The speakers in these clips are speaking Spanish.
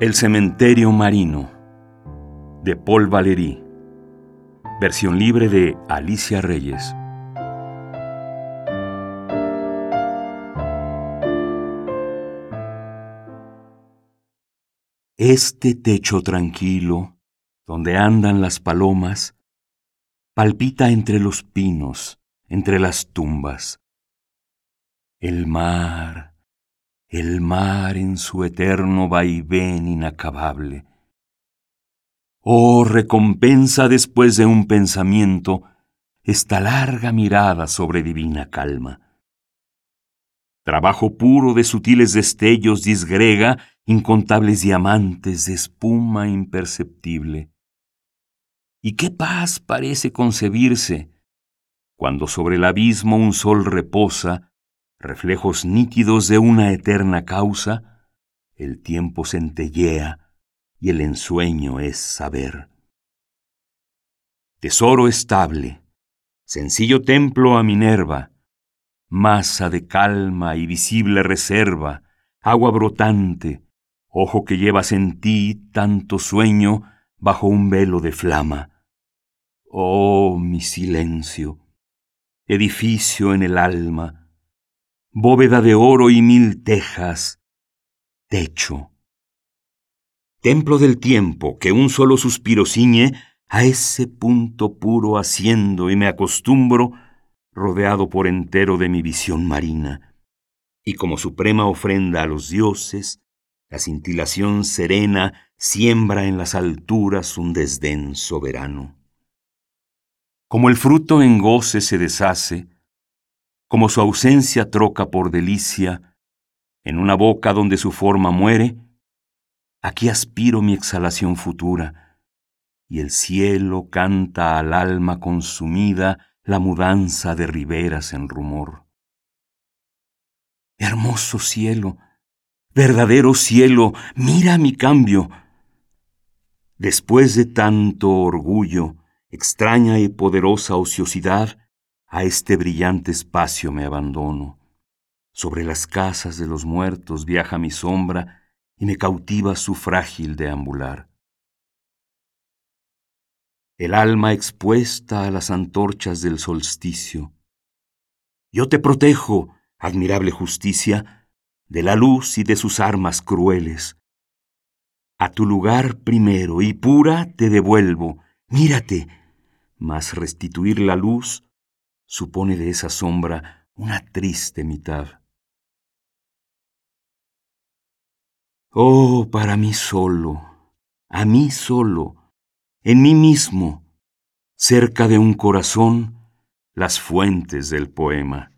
El cementerio marino de Paul Valéry. Versión libre de Alicia Reyes. Este techo tranquilo, donde andan las palomas, palpita entre los pinos, entre las tumbas. El mar, el mar en su eterno vaivén inacabable. Oh, recompensa después de un pensamiento esta larga mirada sobre divina calma. Trabajo puro de sutiles destellos disgrega incontables diamantes de espuma imperceptible. ¿Y qué paz parece concebirse cuando sobre el abismo un sol reposa reflejos nítidos de una eterna causa, el tiempo centellea y el ensueño es saber. Tesoro estable, sencillo templo a Minerva, masa de calma y visible reserva, agua brotante, ojo que llevas en ti tanto sueño bajo un velo de flama. Oh, mi silencio, edificio en el alma, bóveda de oro y mil tejas, techo. Templo del tiempo que un solo suspiro ciñe, a ese punto puro haciendo y me acostumbro, rodeado por entero de mi visión marina. Y como suprema ofrenda a los dioses, la cintilación serena siembra en las alturas un desdén soberano. Como el fruto en goce se deshace, como su ausencia troca por delicia, en una boca donde su forma muere, aquí aspiro mi exhalación futura, y el cielo canta al alma consumida la mudanza de riberas en rumor. Hermoso cielo, verdadero cielo, mira mi cambio. Después de tanto orgullo, extraña y poderosa ociosidad, a este brillante espacio me abandono. Sobre las casas de los muertos viaja mi sombra y me cautiva su frágil deambular. El alma expuesta a las antorchas del solsticio. Yo te protejo, admirable justicia, de la luz y de sus armas crueles. A tu lugar primero y pura te devuelvo, mírate, mas restituir la luz supone de esa sombra una triste mitad. Oh, para mí solo, a mí solo, en mí mismo, cerca de un corazón, las fuentes del poema.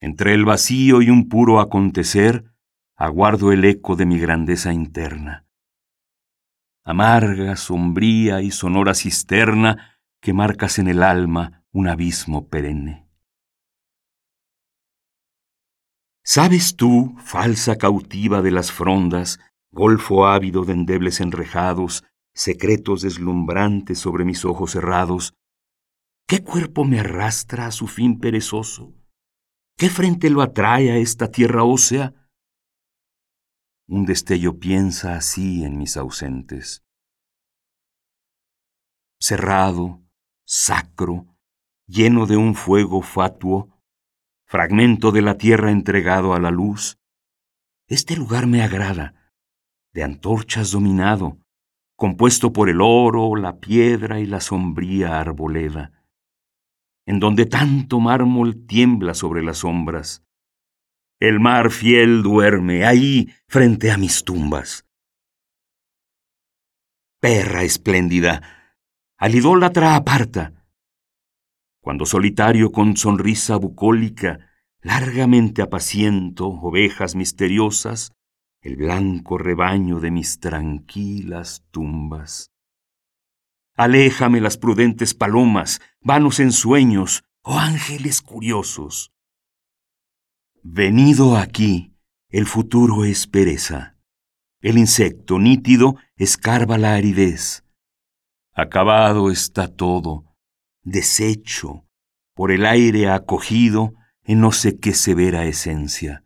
Entre el vacío y un puro acontecer, aguardo el eco de mi grandeza interna. Amarga, sombría y sonora cisterna que marcas en el alma un abismo perenne. ¿Sabes tú, falsa cautiva de las frondas, golfo ávido de endebles enrejados, secretos deslumbrantes sobre mis ojos cerrados, qué cuerpo me arrastra a su fin perezoso? ¿Qué frente lo atrae a esta tierra ósea? Un destello piensa así en mis ausentes. Cerrado, sacro, lleno de un fuego fatuo, fragmento de la tierra entregado a la luz. Este lugar me agrada, de antorchas dominado, compuesto por el oro, la piedra y la sombría arboleda, en donde tanto mármol tiembla sobre las sombras. El mar fiel duerme ahí frente a mis tumbas. Perra espléndida, al idólatra aparta, cuando solitario con sonrisa bucólica, largamente apaciento ovejas misteriosas, el blanco rebaño de mis tranquilas tumbas. Aléjame las prudentes palomas, vanos ensueños, oh ángeles curiosos. Venido aquí, el futuro es pereza. El insecto nítido escarba la aridez. Acabado está todo, deshecho, por el aire acogido en no sé qué severa esencia.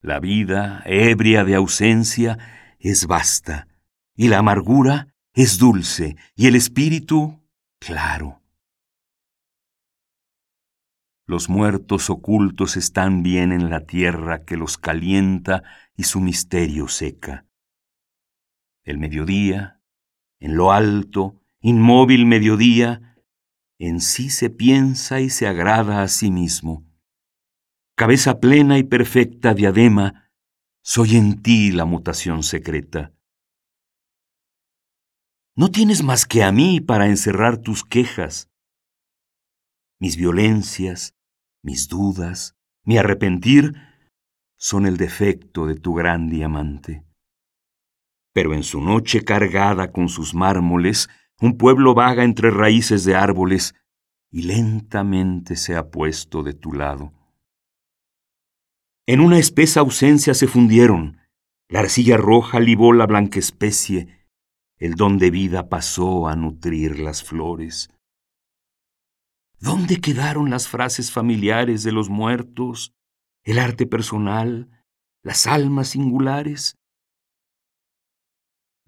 La vida, ebria de ausencia, es vasta, y la amargura es dulce, y el espíritu claro. Los muertos ocultos están bien en la tierra que los calienta y su misterio seca. El mediodía, en lo alto, inmóvil mediodía, en sí se piensa y se agrada a sí mismo. Cabeza plena y perfecta diadema, soy en ti la mutación secreta. No tienes más que a mí para encerrar tus quejas. Mis violencias, mis dudas, mi arrepentir son el defecto de tu gran diamante. Pero en su noche cargada con sus mármoles, un pueblo vaga entre raíces de árboles y lentamente se ha puesto de tu lado. En una espesa ausencia se fundieron, la arcilla roja libó la blanca especie, el don de vida pasó a nutrir las flores. ¿Dónde quedaron las frases familiares de los muertos, el arte personal, las almas singulares?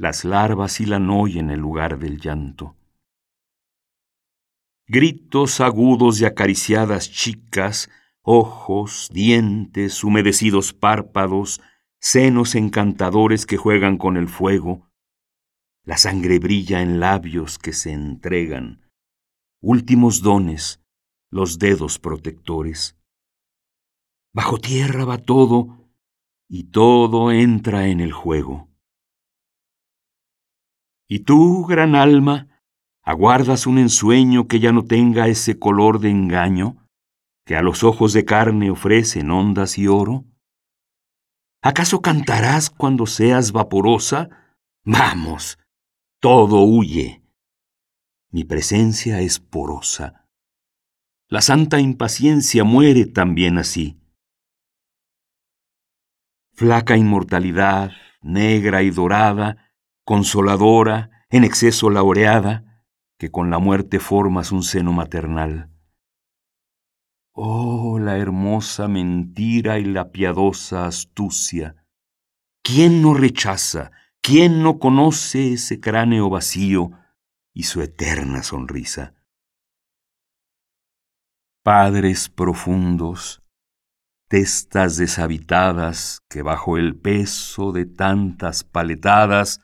Las larvas y la noya en el lugar del llanto. Gritos agudos y acariciadas chicas, ojos, dientes, humedecidos párpados, senos encantadores que juegan con el fuego. La sangre brilla en labios que se entregan últimos dones, los dedos protectores. Bajo tierra va todo y todo entra en el juego. Y tú, gran alma, aguardas un ensueño que ya no tenga ese color de engaño que a los ojos de carne ofrecen ondas y oro. ¿Acaso cantarás cuando seas vaporosa? Vamos, todo huye mi presencia es porosa. La santa impaciencia muere también así. Flaca inmortalidad, negra y dorada, consoladora, en exceso laureada, que con la muerte formas un seno maternal. Oh, la hermosa mentira y la piadosa astucia. ¿Quién no rechaza? ¿Quién no conoce ese cráneo vacío? y su eterna sonrisa. Padres profundos, testas deshabitadas que bajo el peso de tantas paletadas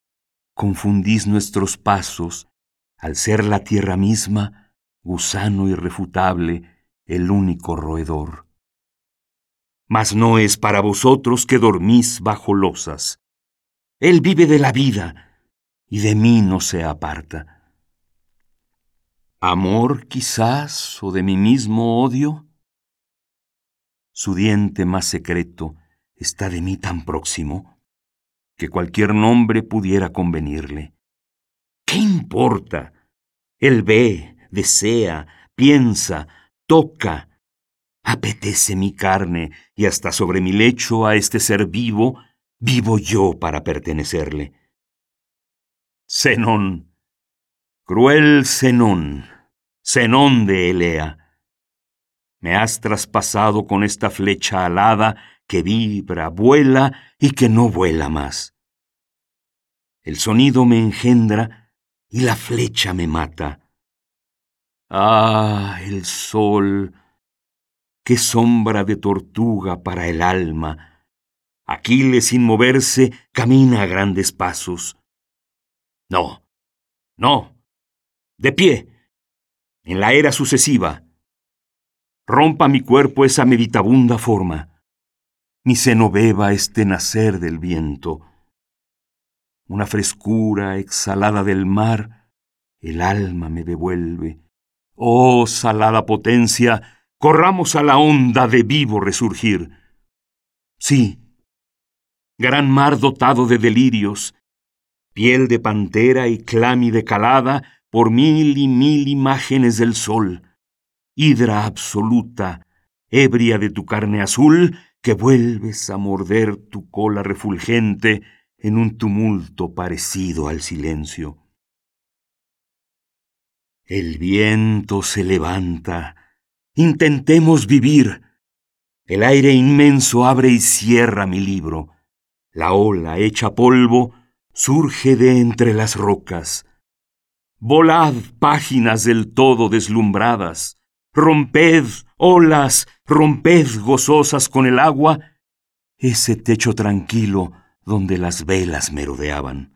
confundís nuestros pasos, al ser la tierra misma, gusano irrefutable, el único roedor. Mas no es para vosotros que dormís bajo losas. Él vive de la vida y de mí no se aparta. ¿Amor quizás o de mi mismo odio? Su diente más secreto está de mí tan próximo que cualquier nombre pudiera convenirle. ¿Qué importa? Él ve, desea, piensa, toca, apetece mi carne y hasta sobre mi lecho a este ser vivo vivo yo para pertenecerle. Zenón, Cruel Zenón, Zenón de Elea, me has traspasado con esta flecha alada que vibra, vuela y que no vuela más. El sonido me engendra y la flecha me mata. Ah, el sol, qué sombra de tortuga para el alma. Aquiles sin moverse camina a grandes pasos. No, no, de pie, en la era sucesiva. Rompa mi cuerpo esa meditabunda forma. Mi seno beba este nacer del viento. Una frescura exhalada del mar, el alma me devuelve. Oh salada potencia, corramos a la onda de vivo resurgir. Sí, gran mar dotado de delirios, piel de pantera y clámide calada, por mil y mil imágenes del sol, hidra absoluta, ebria de tu carne azul, que vuelves a morder tu cola refulgente en un tumulto parecido al silencio. El viento se levanta. Intentemos vivir. El aire inmenso abre y cierra mi libro. La ola hecha polvo surge de entre las rocas. Volad, páginas del todo deslumbradas. Romped, olas, romped gozosas con el agua ese techo tranquilo donde las velas merodeaban.